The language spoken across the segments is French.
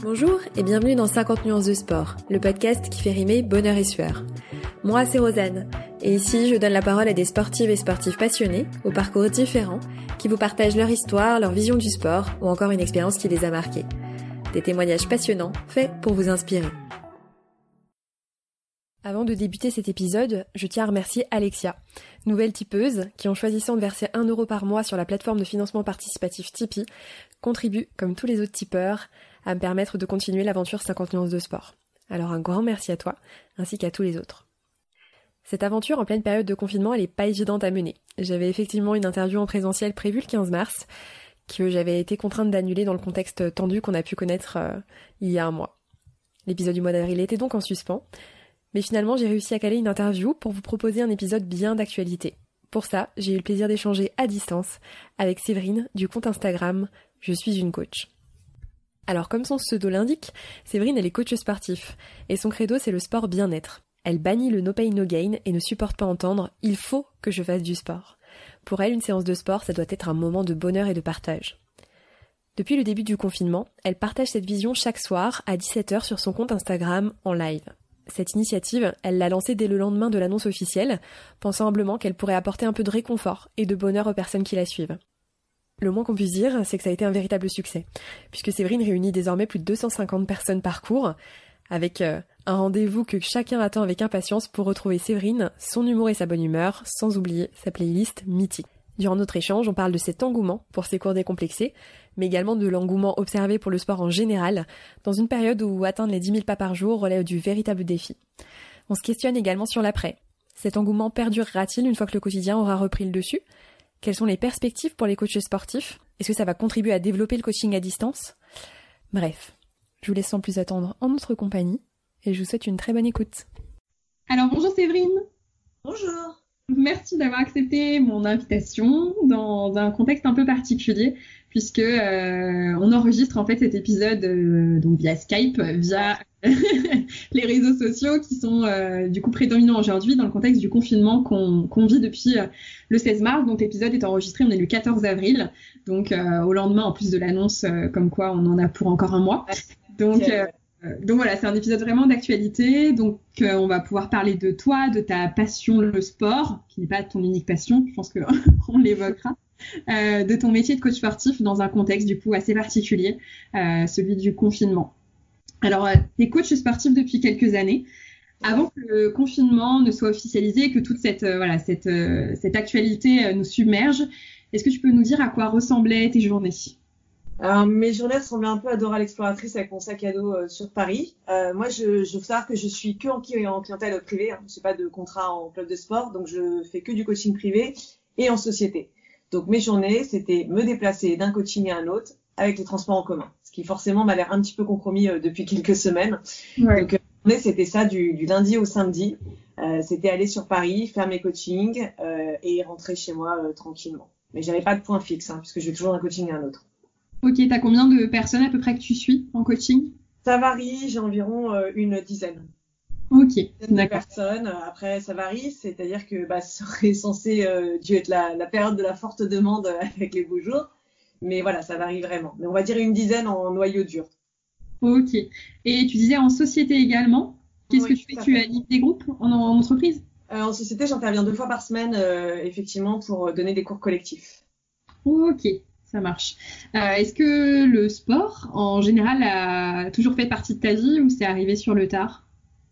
Bonjour et bienvenue dans 50 nuances de sport, le podcast qui fait rimer bonheur et sueur. Moi, c'est Rosanne, et ici, je donne la parole à des sportives et sportifs passionnés, aux parcours différents, qui vous partagent leur histoire, leur vision du sport, ou encore une expérience qui les a marqués. Des témoignages passionnants, faits pour vous inspirer. Avant de débuter cet épisode, je tiens à remercier Alexia, nouvelle tipeuse, qui en choisissant de verser 1 euro par mois sur la plateforme de financement participatif Tipeee, contribue, comme tous les autres tipeurs, à me permettre de continuer l'aventure 50 nuances de sport. Alors un grand merci à toi, ainsi qu'à tous les autres. Cette aventure en pleine période de confinement, elle est pas évidente à mener. J'avais effectivement une interview en présentiel prévue le 15 mars, que j'avais été contrainte d'annuler dans le contexte tendu qu'on a pu connaître euh, il y a un mois. L'épisode du mois d'avril était donc en suspens, mais finalement j'ai réussi à caler une interview pour vous proposer un épisode bien d'actualité. Pour ça, j'ai eu le plaisir d'échanger à distance avec Séverine du compte Instagram Je suis une coach. Alors comme son pseudo l'indique, Séverine elle est coach sportif, et son credo c'est le sport bien-être. Elle bannit le no pain no gain et ne supporte pas entendre il faut que je fasse du sport. Pour elle, une séance de sport, ça doit être un moment de bonheur et de partage. Depuis le début du confinement, elle partage cette vision chaque soir à 17h sur son compte Instagram en live. Cette initiative, elle l'a lancée dès le lendemain de l'annonce officielle, pensant humblement qu'elle pourrait apporter un peu de réconfort et de bonheur aux personnes qui la suivent. Le moins qu'on puisse dire, c'est que ça a été un véritable succès, puisque Séverine réunit désormais plus de 250 personnes par cours, avec euh, un rendez-vous que chacun attend avec impatience pour retrouver Séverine, son humour et sa bonne humeur, sans oublier sa playlist mythique. Durant notre échange, on parle de cet engouement pour ses cours décomplexés, mais également de l'engouement observé pour le sport en général, dans une période où atteindre les 10 000 pas par jour relève du véritable défi. On se questionne également sur l'après. Cet engouement perdurera-t-il une fois que le quotidien aura repris le dessus? Quelles sont les perspectives pour les coachs sportifs? Est-ce que ça va contribuer à développer le coaching à distance? Bref, je vous laisse sans plus attendre en notre compagnie et je vous souhaite une très bonne écoute. Alors bonjour Séverine. Bonjour. Merci d'avoir accepté mon invitation dans un contexte un peu particulier puisque euh, on enregistre en fait cet épisode euh, donc via Skype, via les réseaux sociaux qui sont euh, du coup prédominants aujourd'hui dans le contexte du confinement qu'on vit depuis le 16 mars. Donc l'épisode est enregistré, on est le 14 avril, donc au lendemain en plus de l'annonce comme quoi on en a pour encore un mois. Donc donc voilà, c'est un épisode vraiment d'actualité. Donc on va pouvoir parler de toi, de ta passion le sport, qui n'est pas ton unique passion. Je pense qu'on l'évoquera. Euh, de ton métier de coach sportif dans un contexte du coup assez particulier, euh, celui du confinement. Alors, euh, tu es coach sportif depuis quelques années. Avant que le confinement ne soit officialisé que toute cette, voilà, cette, cette actualité nous submerge, est-ce que tu peux nous dire à quoi ressemblaient tes journées? Alors, mes journées ressemblaient un peu à Dora l'exploratrice avec mon sac à dos sur Paris. moi, je, je veux savoir que je suis que en, en clientèle privée. Hein. Je n'ai pas de contrat en club de sport, donc je fais que du coaching privé et en société. Donc mes journées, c'était me déplacer d'un coaching à un autre avec les transports en commun, ce qui forcément m'a l'air un petit peu compromis euh, depuis quelques semaines. Donc euh, c'était ça du, lundi au samedi. Euh, c'était aller sur Paris, faire mes coachings et rentrer chez moi tranquillement. Mais j'avais pas de point fixe, hein, puisque je vais toujours d'un coaching à un autre. Ok, tu as combien de personnes à peu près que tu suis en coaching? Ça varie, j'ai environ une dizaine. Ok, d'accord. personnes. Après, ça varie, c'est-à-dire que bah, ce serait censé euh, dû être la, la, période de la forte demande avec les beaux jours. Mais voilà, ça varie vraiment. Mais on va dire une dizaine en noyau dur. Ok. Et tu disais en société également? Qu'est-ce que tu fais? Tu animes des groupes en, entreprise? Euh, En société, j'interviens deux fois par semaine, euh, effectivement, pour donner des cours collectifs. Ok, ça marche. Euh, est-ce que le sport, en général, a toujours fait partie de ta vie ou c'est arrivé sur le tard?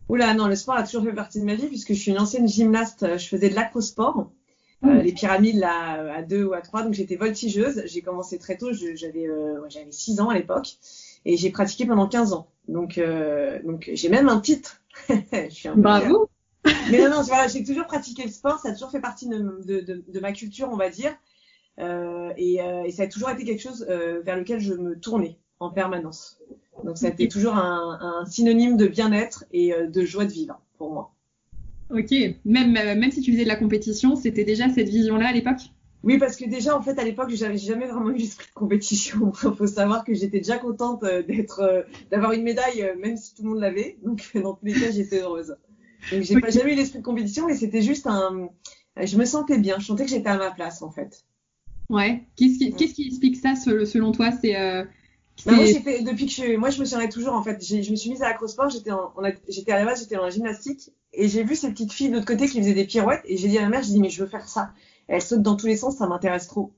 Oula, non, le sport a toujours fait partie de ma vie puisque je suis une ancienne gymnaste. Je faisais de l'acrosport, euh, mmh. les pyramides là à deux ou à trois. Donc j'étais voltigeuse. J'ai commencé très tôt. J'avais euh, j'avais six ans à l'époque et j'ai pratiqué pendant 15 ans. Donc euh, donc j'ai même un titre. je suis un Bravo. Mais non non, voilà, j'ai toujours pratiqué le sport. Ça a toujours fait partie de, de, de, de ma culture, on va dire. Euh, et, euh, et, ça a toujours été quelque chose euh, vers lequel je me tournais en permanence. Donc ça a été toujours un, un synonyme de bien-être et de joie de vivre pour moi. Ok, même, même si tu faisais de la compétition, c'était déjà cette vision-là à l'époque? Oui, parce que déjà, en fait, à l'époque, j'avais jamais vraiment eu l'esprit de compétition. Il faut savoir que j'étais déjà contente d'être, d'avoir une médaille, même si tout le monde l'avait. Donc, dans tous les cas, j'étais heureuse. Donc, j'ai pas jamais eu l'esprit de compétition et c'était juste un. Je me sentais bien. Je sentais que j'étais à ma place, en fait. Ouais. Qu'est-ce qui, explique ça selon toi C'est Bah, moi, depuis que je, moi, je me souviens toujours, en fait, je me suis mise à l'acrosport, j'étais j'étais à la base, j'étais dans la gymnastique, et j'ai vu ces petites filles de l'autre côté qui faisaient des pirouettes, et j'ai dit à ma mère, je dis, mais je veux faire ça. elles sautent dans tous les sens, ça m'intéresse trop.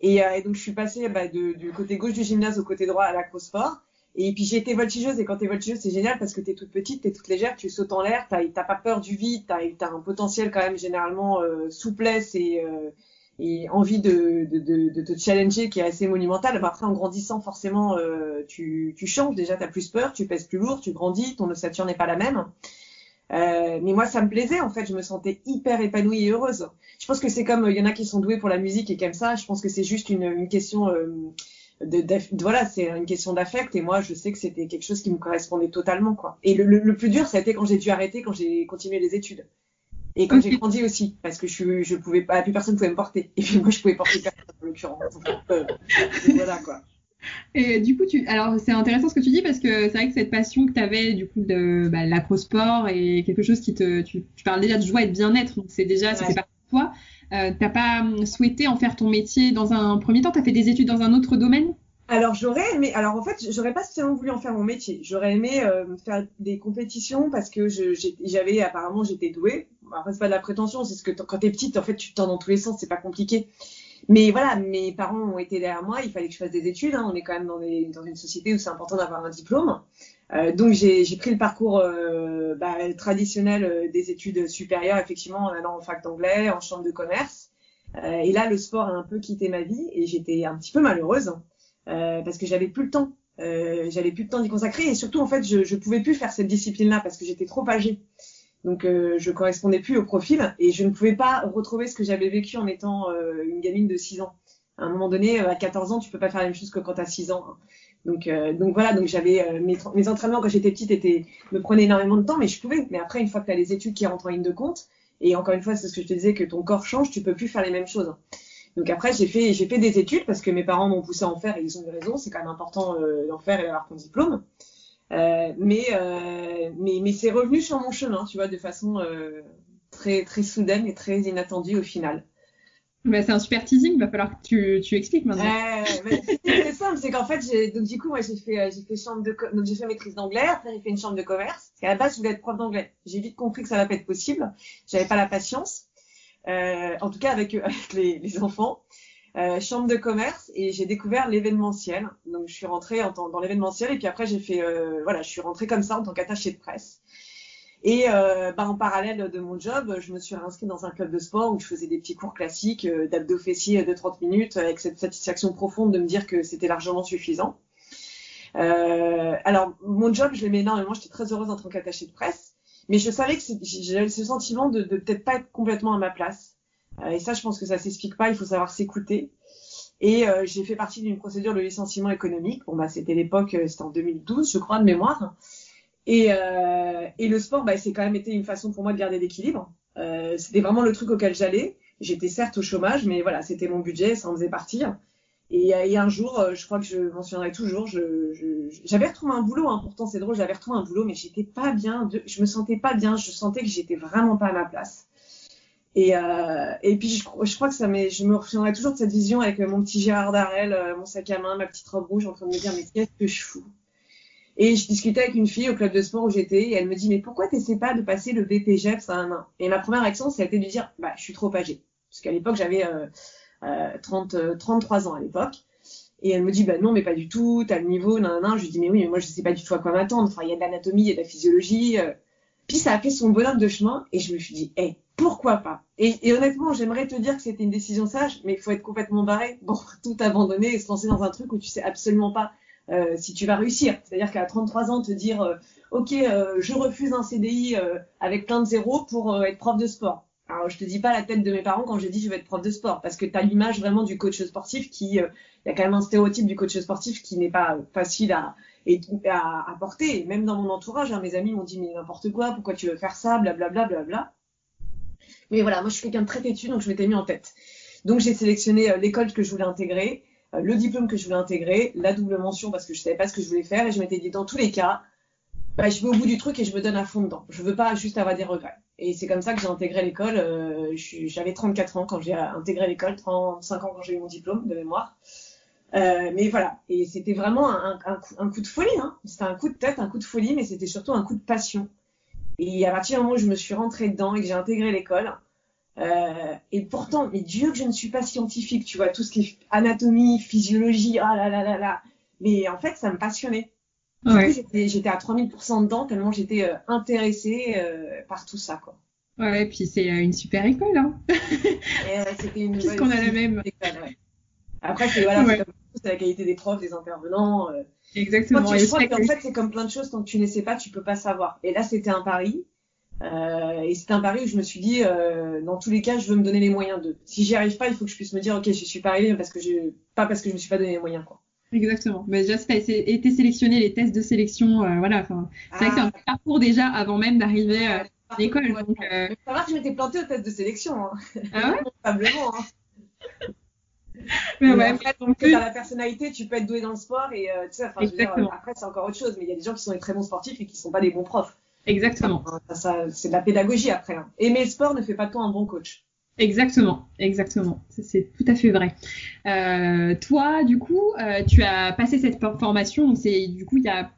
Et, euh, donc, je suis passée bah, de, du côté gauche du gymnase au côté droit à l'acrosport. Et puis j'ai été voltigeuse et quand t'es voltigeuse c'est génial parce que t'es toute petite, t'es toute légère, tu sautes en l'air, t'as pas peur du vide, t'as as un potentiel quand même généralement euh, souplesse et, euh, et envie de, de, de, de, te challenger qui est assez monumental. après en grandissant forcément euh, tu, tu changes, déjà t'as plus peur, tu pèses plus lourd, tu grandis, ton ossature n'est pas la même. Euh, mais moi, ça me plaisait en fait. Je me sentais hyper épanouie et heureuse. Je pense que c'est comme il y en a qui sont doués pour la musique et comme ça. Je pense que c'est juste une, une question euh, de, voilà, c'est une question d'affect et moi je sais que c'était quelque chose qui me correspondait totalement quoi. Et le, le, plus dur, ça a été quand j'ai dû arrêter, quand j'ai continué les études et quand j'ai grandi aussi, parce que je je pouvais pas, plus personne pouvait me porter et puis moi je pouvais porter personne en l'occurrence. Euh, voilà quoi. Et du coup, tu, alors c'est intéressant ce que tu dis parce que c'est vrai que cette passion que tu avais du coup de bah, l'acrosport et quelque chose qui te, tu, tu parles déjà de joie et de bien-être, donc c'est déjà, ça fait partie de toi. Euh, t'as pas hum, souhaité en faire ton métier dans un premier temps? T'as fait des études dans un autre domaine? Alors j'aurais aimé, alors en fait j'aurais pas spécialement voulu en faire mon métier. J'aurais aimé euh, faire des compétitions parce que j'avais apparemment j'étais douée. Après c'est pas de la prétention, c'est ce que quand t'es petite en fait tu te tends dans tous les sens, c'est pas compliqué. Mais voilà, mes parents ont été derrière moi, il fallait que je fasse des études. Hein. On est quand même dans, une société où c'est important d'avoir un diplôme. Euh, donc j'ai pris le parcours euh, bah, traditionnel euh, des études supérieures, effectivement, en allant en fac d'anglais, en chambre de commerce. Et là, le sport a un peu quitté ma vie et j'étais un petit peu malheureuse parce que j'avais plus le temps. j'avais plus le temps d'y consacrer et surtout, en fait, je, je pouvais plus faire cette discipline-là parce que j'étais trop âgée. Donc je correspondais plus au profil et je ne pouvais pas retrouver ce que j'avais vécu en étant une gamine de 6 ans. À un moment donné, à 14 ans, tu peux pas faire la même chose que quand tu as 6 ans. Hein. Donc, euh, donc voilà, donc j'avais euh, mes, entraînements quand j'étais petite étaient, me prenaient énormément de temps, mais je pouvais. Mais après, une fois que tu as les études qui rentrent en ligne de compte, et encore une fois, c'est ce que je te disais, que ton corps change, tu peux plus faire les mêmes choses. Donc après, j'ai fait, j'ai fait des études parce que mes parents m'ont poussé à en faire et ils ont eu raison. C'est quand même important euh, d'en faire et d'avoir ton diplôme. Euh, mais, mais, mais c'est revenu sur mon chemin, tu vois, de façon très, très soudaine et très inattendue au final. Bah, c'est un super teasing, il va falloir que tu, tu expliques maintenant. Euh, c'est simple, c'est qu'en fait, donc du coup, moi, j'ai fait, euh, j'ai fait chambre de, donc j'ai fait maîtrise d'anglais, après j'ai fait une chambre de commerce. Et à la base, je voulais être prof d'anglais. J'ai vite compris que ça va pas être possible. J'avais pas la patience, euh, en tout cas avec, avec les, les enfants. Euh, chambre de commerce et j'ai découvert l'événementiel. Donc je suis rentrée en, dans l'événementiel et puis après j'ai fait, euh, voilà, je suis rentrée comme ça en tant qu'attachée de presse. Et euh, bah, en parallèle de mon job, je me suis réinscrite dans un club de sport où je faisais des petits cours classiques d'abdos fessiers de 30 minutes avec cette satisfaction profonde de me dire que c'était largement suffisant. Alors, mon job, je l'aimais énormément, j'étais très heureuse en tant qu'attachée de presse, mais je savais que j'avais ce sentiment de, de peut-être pas être complètement à ma place. Euh, et ça, je pense que ça s'explique pas, il faut savoir s'écouter. Et euh, j'ai fait partie d'une procédure de licenciement économique. Bon, bah, c'était l'époque, euh, c'était en 2012, je crois, de mémoire. Et, le sport, bah, c'est quand même été une façon pour moi de garder l'équilibre. C'était vraiment le truc auquel j'allais. J'étais certes au chômage, mais voilà, c'était mon budget, ça en faisait partir. Et, un jour, je crois que je m'en souviendrai toujours, j'avais retrouvé un boulot, hein, pourtant c'est drôle, j'avais retrouvé un boulot, mais j'étais pas bien, je me sentais pas bien, je sentais que j'étais vraiment pas à ma place. Et, euh, et puis je, crois que ça je me souviendrai toujours de cette vision avec mon petit Gérard Darrel, euh, mon sac à main, ma petite robe rouge, en train de me dire mais qu'est-ce que je fous? Et je discutais avec une fille au club de sport où j'étais et elle me dit mais pourquoi t'essaies pas de passer le BPGEPS à un an Et ma première réaction ça a été de lui dire bah je suis trop âgée. Parce qu'à l'époque j'avais euh, euh, 30 33 ans à l'époque. Et elle me dit bah non mais pas du tout t'as le niveau nan, nan. je lui dis mais oui mais moi je sais pas du tout à quoi m'attendre. Enfin il y a de l'anatomie il y a de la physiologie euh. puis ça a fait son bonhomme de chemin et je me suis dit hé pourquoi pas? Et, honnêtement j'aimerais te dire que c'était une décision sage mais il faut être complètement barré bon tout abandonner et se lancer dans un truc où tu sais absolument pas euh, si tu vas réussir. C'est-à-dire qu'à 33 ans, te dire euh, ok, euh, je refuse un CDI avec plein de zéros pour être prof de sport. Alors je te dis pas la tête de mes parents quand j'ai dit je vais être prof de sport parce que tu as l'image vraiment du coach sportif qui il y a quand même un stéréotype du coach sportif qui n'est pas facile à porter. même dans mon entourage, hein, mes amis m'ont dit mais n'importe quoi, pourquoi tu veux faire ça, blablabla, bla, bla, bla. Mais voilà, moi je suis quelqu'un de très têtu donc je m'étais mis en tête. Donc j'ai sélectionné l'école que je voulais intégrer. Euh, le diplôme que je voulais intégrer, la double mention parce que je savais pas ce que je voulais faire et je m'étais dit dans tous les cas, bah, je vais au bout du truc et je me donne à fond dedans. Je veux pas juste avoir des regrets. Et c'est comme ça que j'ai intégré l'école. Euh, j'avais 34 ans quand j'ai intégré l'école, 35 ans quand j'ai eu mon diplôme de mémoire. Euh, mais voilà, et c'était vraiment un, un, coup, un, coup, de folie. Hein. C'était un coup de tête, un coup de folie, mais c'était surtout un coup de passion. Et à partir du moment où je me suis rentrée dedans et que j'ai intégré l'école, euh, et pourtant, mais Dieu que je ne suis pas scientifique, tu vois, tout ce qui est anatomie, physiologie, ah là là là là. Mais en fait, ça me passionnait. Ouais. J'étais à 3000% dedans tellement j'étais euh, intéressée euh, par tout ça, quoi. Ouais, et puis c'est euh, une super école, hein. c'était une Puisqu'on a la même. École, ouais. Après, c'est voilà, ouais. la qualité des profs, des intervenants. Exactement. Moi, je crois qu'en fait, c'est comme plein de choses, tant que tu ne sais pas, tu peux pas savoir. Et là, c'était un pari. Euh, et c'était un pari où je me suis dit, euh, dans tous les cas, je veux me donner les moyens de. Si j'y arrive pas, il faut que je puisse me dire, ok, je suis pas arrivé parce que je, pas parce que je me suis pas donné les moyens, quoi. Exactement. Mais déjà, si tu as été sélectionné, les tests de sélection, euh, voilà. C'est vrai que c'est un Ah. parcours déjà avant même d'arriver à l'école. Ouais. Donc, Ça va que je m'étais plantée au test de sélection. Hein. Ah ouais? Probablement. Hein. mais ouais, après, non donc, plus. la personnalité, tu peux être doué dans le sport et euh, tu sais, enfin, je veux dire, après, c'est encore autre chose. Mais il y a des gens qui sont des très bons sportifs et qui sont pas des bons profs. Exactement. Ça, ça, c'est de la pédagogie après. Hein. Aimer le sport ne fait pas de toi un bon coach. Exactement, exactement. Ça, C'est tout à fait vrai. Euh, toi, du coup, euh, tu as passé cette for- formation, donc c'est du coup il y a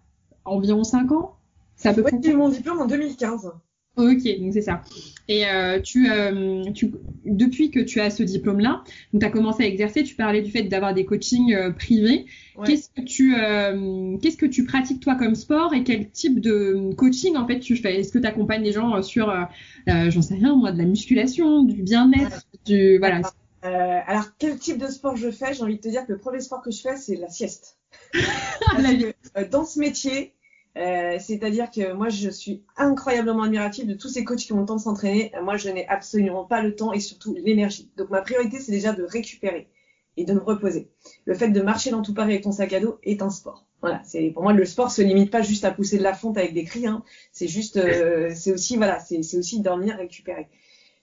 environ 5 ans? C'est à peu Ouais, j'ai eu mon diplôme en 2015. Ok, donc c'est ça. Et euh, tu, euh, tu, depuis que tu as ce diplôme-là, donc tu as commencé à exercer, tu parlais du fait d'avoir des coachings euh, privés. Ouais. Qu'est-ce que tu, qu'est-ce que tu pratiques toi comme sport et quel type de coaching en fait tu fais? Est-ce que tu accompagnes les gens sur, j'en sais rien moi, de la musculation, du bien-être, du voilà. Alors, quel type de sport je fais? J'ai envie de te dire que le premier sport que je fais, c'est la sieste. Parce que, dans ce métier, euh, c'est-à-dire que moi, je suis incroyablement admirative de tous ces coachs qui ont le temps de s'entraîner. Euh, Moi, je n'ai absolument pas le temps et surtout l'énergie. Donc, ma priorité, c'est déjà de récupérer et de me reposer. Le fait de marcher dans tout Paris avec ton sac à dos est un sport. Voilà, c'est pour moi le sport se limite pas juste à pousser de la fonte avec des cris. Hein. C'est juste, euh, c'est aussi voilà, c'est aussi dormir, récupérer.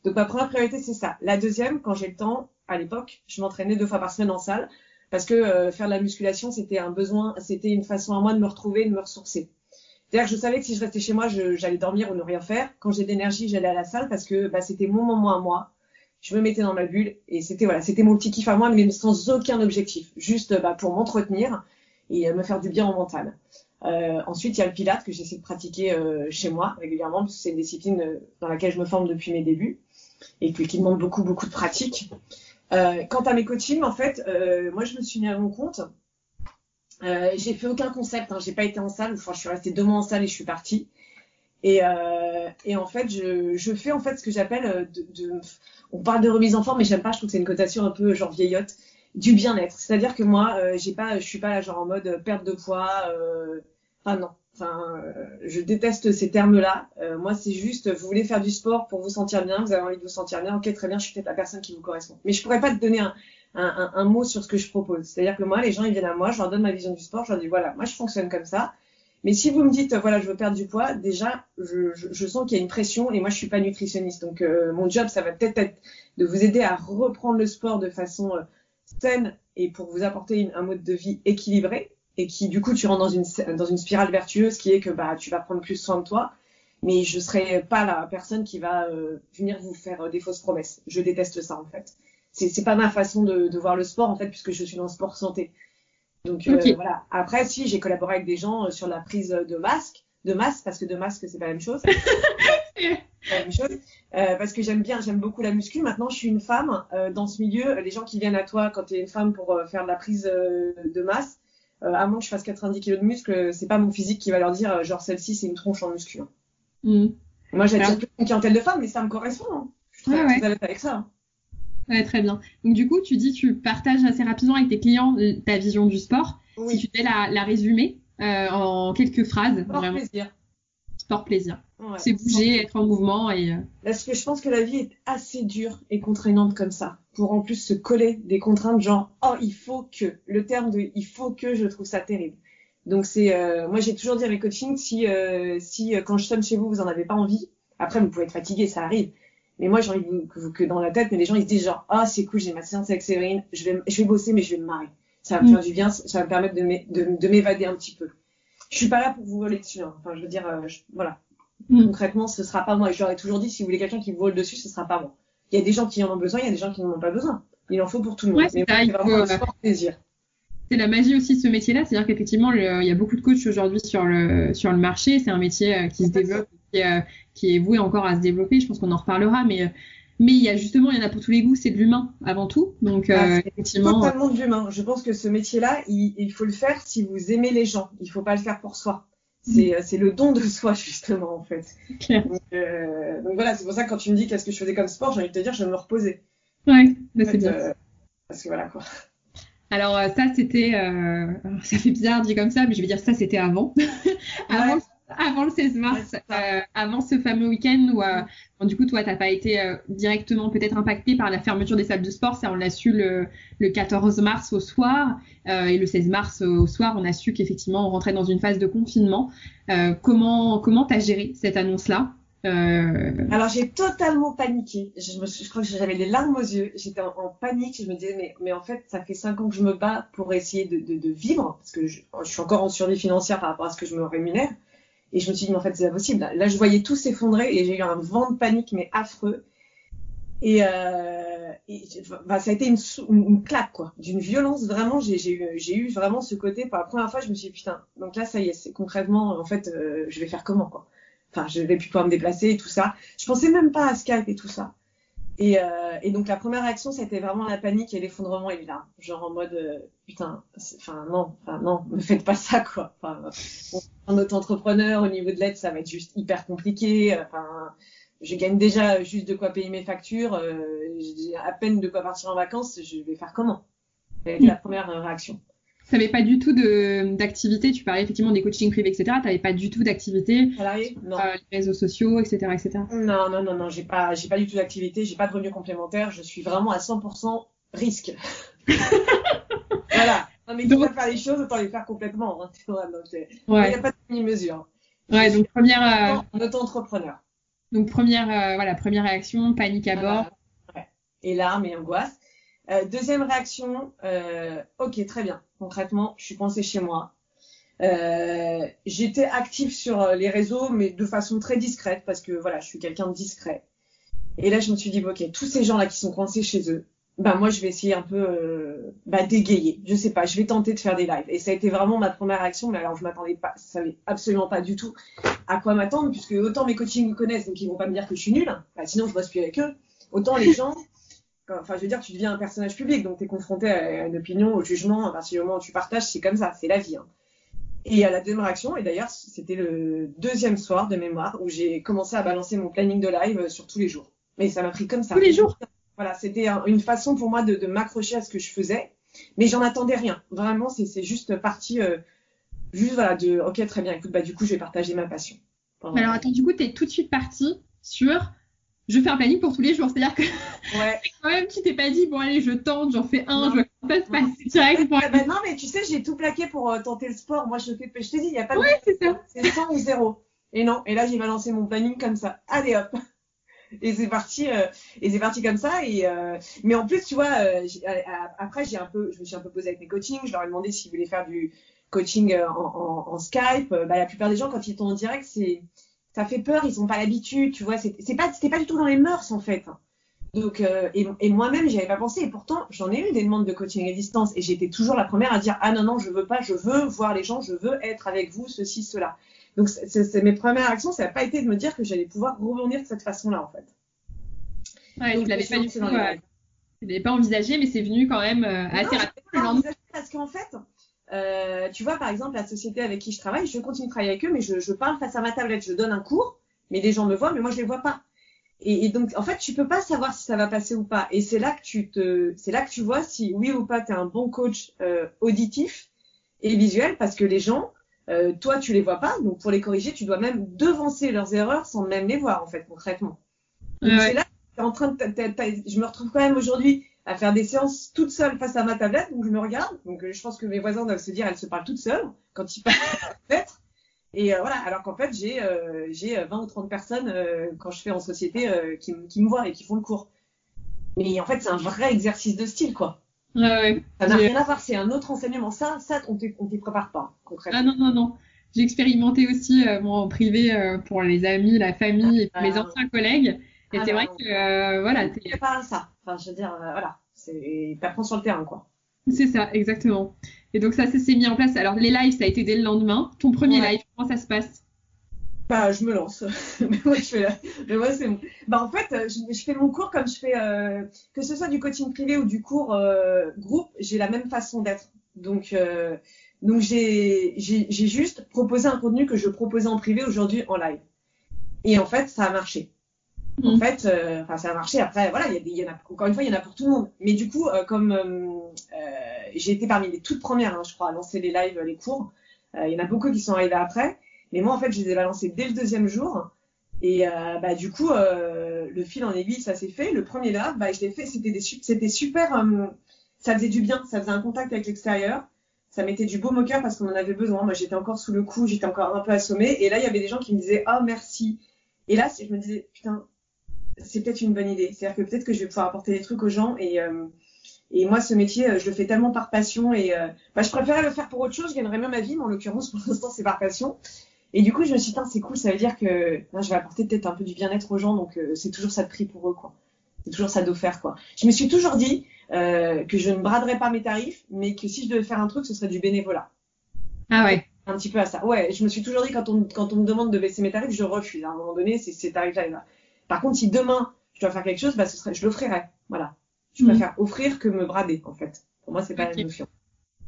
Donc ma première priorité c'est ça. La deuxième, quand j'ai le temps, à l'époque, je m'entraînais deux fois par semaine en salle parce que faire de la musculation c'était un besoin, c'était une façon à moi de me retrouver, de me ressourcer. C'est-à-dire je savais que si je restais chez moi, j'allais dormir ou ne rien faire. Quand j'ai de l'énergie, j'allais à la salle parce que bah, c'était mon moment à moi. Je me mettais dans ma bulle et c'était voilà, c'était mon petit kiff à moi, mais sans aucun objectif, juste bah, pour m'entretenir et euh, me faire du bien au mental. Euh, ensuite, il y a le pilate que j'essaie de pratiquer euh, chez moi régulièrement parce que c'est une discipline dans laquelle je me forme depuis mes débuts et que- qui demande beaucoup beaucoup de pratique. Quant à mes coachings, en fait, moi je me suis mis à mon compte. Euh, j'ai fait aucun concept, hein, j'ai pas été en salle, enfin je suis restée deux mois en salle et je suis partie. Et, euh, en fait, je, fais en fait ce que j'appelle euh, on parle de remise en forme, mais j'aime pas, je trouve que c'est une cotation un peu genre vieillotte, du bien-être. C'est-à-dire que moi, euh, j'ai pas, je suis pas là genre en mode perte de poids, enfin non, enfin je déteste ces termes-là. Moi, c'est juste, vous voulez faire du sport pour vous sentir bien, vous avez envie de vous sentir bien, ok très bien, je suis peut-être la personne qui vous correspond. Mais je pourrais pas te donner un, un, mot sur ce que je propose. C'est-à-dire que moi, les gens ils viennent à moi, je leur donne ma vision du sport, je leur dis voilà, moi je fonctionne comme ça. Mais si vous me dites, voilà, je veux perdre du poids, déjà, je, sens qu'il y a une pression et moi, je suis pas nutritionniste. Donc, euh, mon job, ça va peut-être être de vous aider à reprendre le sport de façon euh, saine et pour vous apporter un mode de vie équilibré et qui, du coup, tu rentres dans une, dans une spirale vertueuse qui est que bah, tu vas prendre plus soin de toi. Mais je serai pas la personne qui va euh, venir vous faire des fausses promesses. Je déteste ça, en fait. C'est pas ma façon de, de voir le sport, en fait, puisque je suis dans le sport santé. Donc euh, voilà. Après, si j'ai collaboré avec des gens euh, sur la prise de masque, de masque parce que de masque c'est pas la même chose. C'est pas la même chose. Euh, parce que j'aime bien, j'aime beaucoup la muscu. Maintenant, je suis une femme euh, dans ce milieu. Les gens qui viennent à toi quand tu es une femme pour faire de la prise de masse, à moins que je fasse 90 kg de muscle, c'est pas mon physique qui va leur dire genre celle-ci c'est une tronche en muscu. hein. Mm. Moi, j'attire plus une clientèle de femmes, mais ça me correspond. hein. Je suis très, Ouais, ouais. avec ça. Ouais, très bien. Donc du coup, tu dis tu partages assez rapidement avec tes clients euh, ta vision du sport. Si Oui. tu devais la, la résumer euh, en quelques phrases, Sport vraiment plaisir. sport plaisir. Ouais. C'est bouger, être en mouvement et euh, Parce que je pense que la vie est assez dure et contraignante comme ça. Pour en plus se coller des contraintes genre, oh, il faut que. Le terme de il faut que, je trouve ça terrible. Donc c'est, euh, moi j'ai toujours dit à mes coachings, si, si quand je sonne chez vous, vous en avez pas envie, après vous pouvez être fatigué, ça arrive. Mais moi j'ai envie que, dans la tête, mais les gens ils se disent genre, ah c'est cool, j'ai ma séance avec Séverine, je vais, je vais bosser mais je vais me marrer. Ça va me Mm. faire du bien, ça va me permettre de m'é- de, de m'évader un petit peu. Je suis pas là pour vous voler dessus. hein. Enfin je veux dire, euh, je- voilà Mm. concrètement, ce sera pas moi. Je leur ai toujours dit, si vous voulez quelqu'un qui vous vole dessus, ce sera pas moi. Il y a des gens qui en ont besoin, il y a des gens qui n'en ont pas besoin. Il en faut pour tout le monde. Ouais, c'est Mais vraiment euh, sport plaisir. c'est la magie aussi de ce métier-là, c'est-à-dire qu'effectivement, il y a beaucoup de coachs aujourd'hui sur le, sur le marché. C'est un métier euh, qui se développe, euh, qui, est voué encore à se développer. Je pense qu'on en reparlera, mais euh, mais il y a justement, il y en a pour tous les goûts, c'est de l'humain avant tout. Donc ah, effectivement, totalement de l'humain. Je pense que ce métier-là, il, il, faut le faire si vous aimez les gens. Il faut pas le faire pour soi. C'est le don de soi justement en fait. Donc, donc, voilà, c'est pour ça que quand tu me dis qu'est-ce que je faisais comme sport, j'ai envie de te dire, je me reposais. Ouais, bah, c'est bien. parce que voilà quoi. Alors euh, ça c'était, euh... ça fait bizarre dit comme ça, mais je vais dire ça c'était avant, avant, avant, le 16 mars, euh, avant ce fameux week-end où euh, bon, du coup toi t'as pas été euh, directement peut-être impacté par la fermeture des salles de sport, ça on l'a su le, le 14 mars au soir et le 16 mars au soir on a su qu'effectivement on rentrait dans une phase de confinement. comment comment t'as géré cette annonce là euh... Alors j'ai totalement paniqué. Je, me, je crois que j'avais les larmes aux yeux. J'étais en, panique. Je me disais mais, mais en fait ça fait cinq ans que je me bats pour essayer de, de, de vivre parce que je, je, suis encore en survie financière par rapport à ce que je me rémunère. Et je me suis dit mais en fait c'est impossible. Là je voyais tout s'effondrer et j'ai eu un vent de panique mais affreux. Et, euh, ça a été une, claque quoi, d'une violence vraiment. J'ai eu, j'ai eu vraiment ce côté. Pour la première fois je me suis dit putain. Donc là ça y est, c'est concrètement en fait euh, je vais faire comment quoi enfin, je vais plus pouvoir me déplacer et tout ça. Je pensais même pas à Skype et tout ça. Et, euh, et donc la première réaction, c'était vraiment la panique et l'effondrement et là, genre en mode euh, putain, enfin non, enfin non, ne faites pas ça quoi. Enfin, en auto-entrepreneur au niveau de l'aide, ça va être juste hyper compliqué. Enfin, je gagne déjà juste de quoi payer mes factures, euh, j'ai à peine de quoi partir en vacances. Je vais faire comment? C'est la première réaction tu n'avais pas du tout d'activité, tu parlais effectivement des coachings privés, etc. Tu n'avais pas du tout d'activité non. Euh, les réseaux sociaux, etc. etc. Non, non, non, non, j'ai pas, j'ai pas du tout d'activité, j'ai pas de revenus complémentaires, je suis vraiment à 100% risque. voilà. Non, mais tu vas faire les choses, autant les faire complètement. Hein. Il n'y a pas de demi-mesure. Ouais, donc première. Euh... Auto-entrepreneur. Donc première, euh, voilà, première réaction, panique à bord. Ouais. Et larmes et angoisse. Euh, deuxième réaction, euh, ok, très bien. Concrètement, je suis coincée chez moi. Euh, J'étais active sur les réseaux, mais de façon très discrète, parce que voilà, je suis quelqu'un de discret. Et là, je me suis dit, ok, tous ces gens-là qui sont coincés chez eux, bah moi, je vais essayer un peu bah, d'égayer. Je sais pas, je vais tenter de faire des lives. Et ça a été vraiment ma première réaction, mais alors je m'attendais pas, ça savais absolument pas du tout à quoi m'attendre, puisque autant mes coachings me connaissent, donc ils vont pas me dire que je suis nulle, bah, sinon je bosse plus avec eux. Autant les gens, Enfin, je veux dire, tu deviens un personnage public, donc tu es confronté à une opinion, au jugement, à partir du moment où tu partages, c'est comme ça, c'est la vie. Hein. Et à la deuxième réaction, et d'ailleurs, c'était le deuxième soir de mémoire où j'ai commencé à balancer mon planning de live sur tous les jours. Mais ça m'a pris comme ça. Tous les jours? Voilà, c'était une façon pour moi de, de m'accrocher à ce que je faisais, mais j'en attendais rien. Vraiment, c'est juste parti, euh, juste voilà, de ok, très bien, écoute, bah du coup, je vais partager ma passion. Mais alors attends, du coup, tu es tout de suite parti sur je fais un planning pour tous les jours. C'est-à-dire que ouais. quand même, tu t'es pas dit, bon, allez, je tente, j'en fais un, je vois pas se passer direct. Pour... Bah, non, mais tu sais, j'ai tout plaqué pour euh, tenter le sport. Moi, je fais, je t'ai dit, il n'y a pas de. Ouais, c'est ça. C'est 100 ou 0. Et non, et là, j'ai balancé mon planning comme ça. Allez, hop. Et c'est parti, euh, et c'est parti comme ça. Et euh, mais en plus, tu vois, euh, après, j'ai un peu, je me suis un peu posé avec mes coachings. Je leur ai demandé s'ils voulaient faire du coaching en, en, en Skype. Bah, la plupart des gens, quand ils sont en direct, c'est ça fait peur, ils ont pas l'habitude, tu vois, c'est pas, c'était pas du tout dans les mœurs en fait. Donc, euh, et, et moi-même, j'y avais pas pensé. Et pourtant, j'en ai eu des demandes de coaching à distance. Et j'étais toujours la première à dire Ah non, non, je veux pas, je veux voir les gens, je veux être avec vous, ceci, cela. Donc, c'est mes premières actions, ça n'a pas été de me dire que j'allais pouvoir rebondir de cette façon-là, en fait. Ouais, Donc, je l'avais pas du tout. Euh, je pas envisagé, mais c'est venu quand même euh, assez rapidement. Parce qu'en fait, euh, tu vois, par exemple, la société avec qui je travaille, je continue de travailler avec eux, mais je, je, parle face à ma tablette. Je donne un cours, mais les gens me voient, mais moi, je les vois pas. Et, et, donc, en fait, tu peux pas savoir si ça va passer ou pas. Et c'est là que tu te, c'est là que tu vois si oui ou pas tu es un bon coach euh, auditif et visuel, parce que les gens, euh, toi, tu les vois pas. Donc, pour les corriger, tu dois même devancer leurs erreurs sans même les voir, en fait, concrètement. Donc, ouais. c'est là que en train de, je me retrouve quand même aujourd'hui à faire des séances toute seule face à ma tablette, donc je me regarde. Donc euh, je pense que mes voisins doivent se dire, elle se parle toute seule quand ils passent à la Et euh, voilà, alors qu'en fait, j'ai euh, j'ai 20 ou 30 personnes euh, quand je fais en société euh, qui, qui, me voient et qui font le cours. Mais en fait, c'est un vrai exercice de style, quoi. Ouais, ouais. Ça n'a rien à voir, c'est un autre enseignement. Ça, ça on t'y prépare pas, concrètement. Ah non, non, non. J'ai expérimenté aussi, euh, moi, en privé, pour les amis, la famille et mes anciens collègues. Et ah c'est vrai que, voilà. C'est pas ça. Enfin, je veux dire, euh, voilà, c'est t'apprends sur le terrain, quoi. C'est ça, exactement. Et donc ça, s'est mis en place. Alors les lives, ça a été dès le lendemain. Ton premier live, comment ça se passe? Bah, je me lance. mais moi, je fais la... mais moi, c'est Bah, en fait, je, je, fais mon cours comme je fais, euh, que ce soit du coaching privé ou du cours euh, groupe, j'ai la même façon d'être. Donc, euh, donc j'ai juste proposé un contenu que je proposais en privé aujourd'hui en live. Et en fait, ça a marché. En mm. fait, euh, ça a marché. Après, voilà, il y, y, en a, encore une fois, il y en a pour tout le monde. Mais du coup, euh, comme euh, j'ai été parmi les toutes premières, hein, je crois, à lancer les lives, les cours, il y en a beaucoup qui sont arrivés après. Mais moi, en fait, je les ai balancés dès le deuxième jour. Et bah, du coup, le fil en aiguille, ça s'est fait. Le premier live, bah, je l'ai fait. C'était, des, c'était super. ça faisait du bien. Ça faisait un contact avec l'extérieur. Ça mettait du beau au cœur parce qu'on en avait besoin. Moi, j'étais encore sous le coup. J'étais encore un peu assommée. Et là, il y avait des gens qui me disaient, oh, merci. Et là, je me disais, putain, c'est peut-être une bonne idée. C'est-à-dire que peut-être que je vais pouvoir apporter des trucs aux gens et euh, et moi, ce métier, euh, je le fais tellement par passion et euh, bah, je préférais le faire pour autre chose. Je gagnerais mieux ma vie, mais en l'occurrence, pour l'instant, c'est par passion. Et du coup, je me suis dit, c'est cool, ça veut dire que je vais apporter peut-être un peu du bien-être aux gens, donc c'est toujours ça de prix pour eux, quoi. C'est toujours ça d'offert, quoi. Je me suis toujours dit que je ne braderais pas mes tarifs, mais que si je devais faire un truc, ce serait du bénévolat. Ah ouais. Un petit peu à ça. Ouais, je me suis toujours dit, quand on, quand on me demande de baisser mes tarifs, je refuse. À un moment donné, ces tarifs-là. Par contre, si demain je dois faire quelque chose, bah, ce serait, je l'offrirai. Voilà. Je mm. préfère offrir que me brader, en fait. Pour moi, c'est pas la notion.